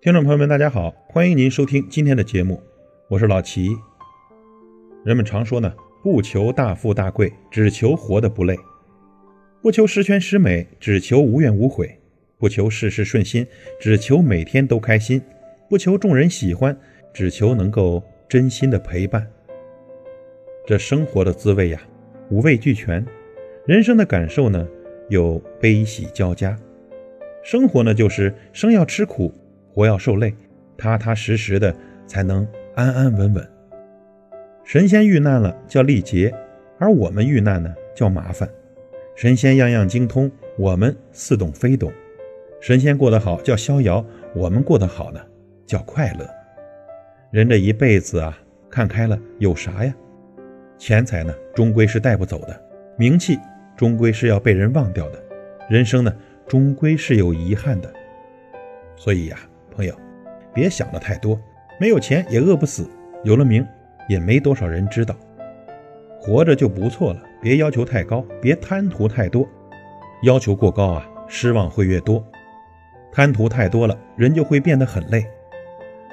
听众朋友们，大家好，欢迎您收听今天的节目，我是老齐。人们常说呢，不求大富大贵，只求活得不累；不求十全十美，只求无怨无悔；不求事事顺心，只求每天都开心；不求众人喜欢，只求能够真心的陪伴。这生活的滋味呀，五味俱全；人生的感受呢，有悲喜交加。生活呢，就是生要吃苦。活要受累，踏踏实实的才能安安稳稳。神仙遇难了叫历劫，而我们遇难呢叫麻烦。神仙样样精通，我们似懂非懂。神仙过得好叫逍遥，我们过得好呢叫快乐。人这一辈子啊，看开了有啥呀？钱财呢终归是带不走的，名气终归是要被人忘掉的，人生呢终归是有遗憾的。所以呀。朋友，别想的太多，没有钱也饿不死，有了名也没多少人知道。活着就不错了，别要求太高，别贪图太多。要求过高啊，失望会越多；贪图太多了，人就会变得很累。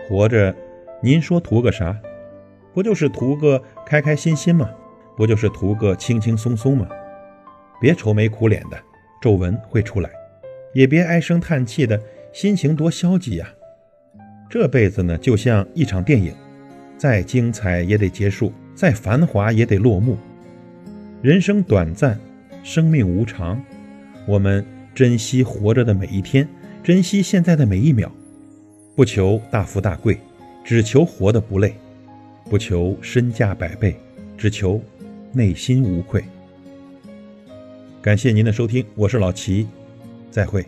活着，您说图个啥？不就是图个开开心心吗？不就是图个轻轻松松吗？别愁眉苦脸的，皱纹会出来；也别唉声叹气的。心情多消极呀！这辈子呢，就像一场电影，再精彩也得结束，再繁华也得落幕。人生短暂，生命无常，我们珍惜活着的每一天，珍惜现在的每一秒。不求大富大贵，只求活得不累；不求身价百倍，只求内心无愧。感谢您的收听，我是老齐，再会。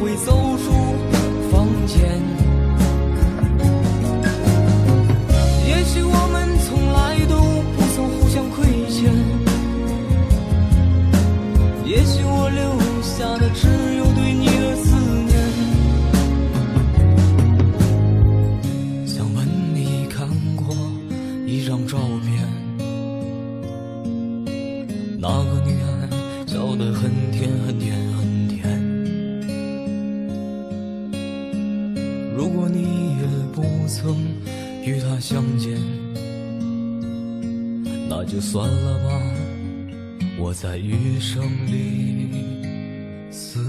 会走出房间，也许我们从来都不曾互相亏欠，也许我留下的只有对你的思念。想问你看过一张照片，那个女孩笑得很甜、很甜、很甜。曾与他相见，那就算了吧，我在余生里思。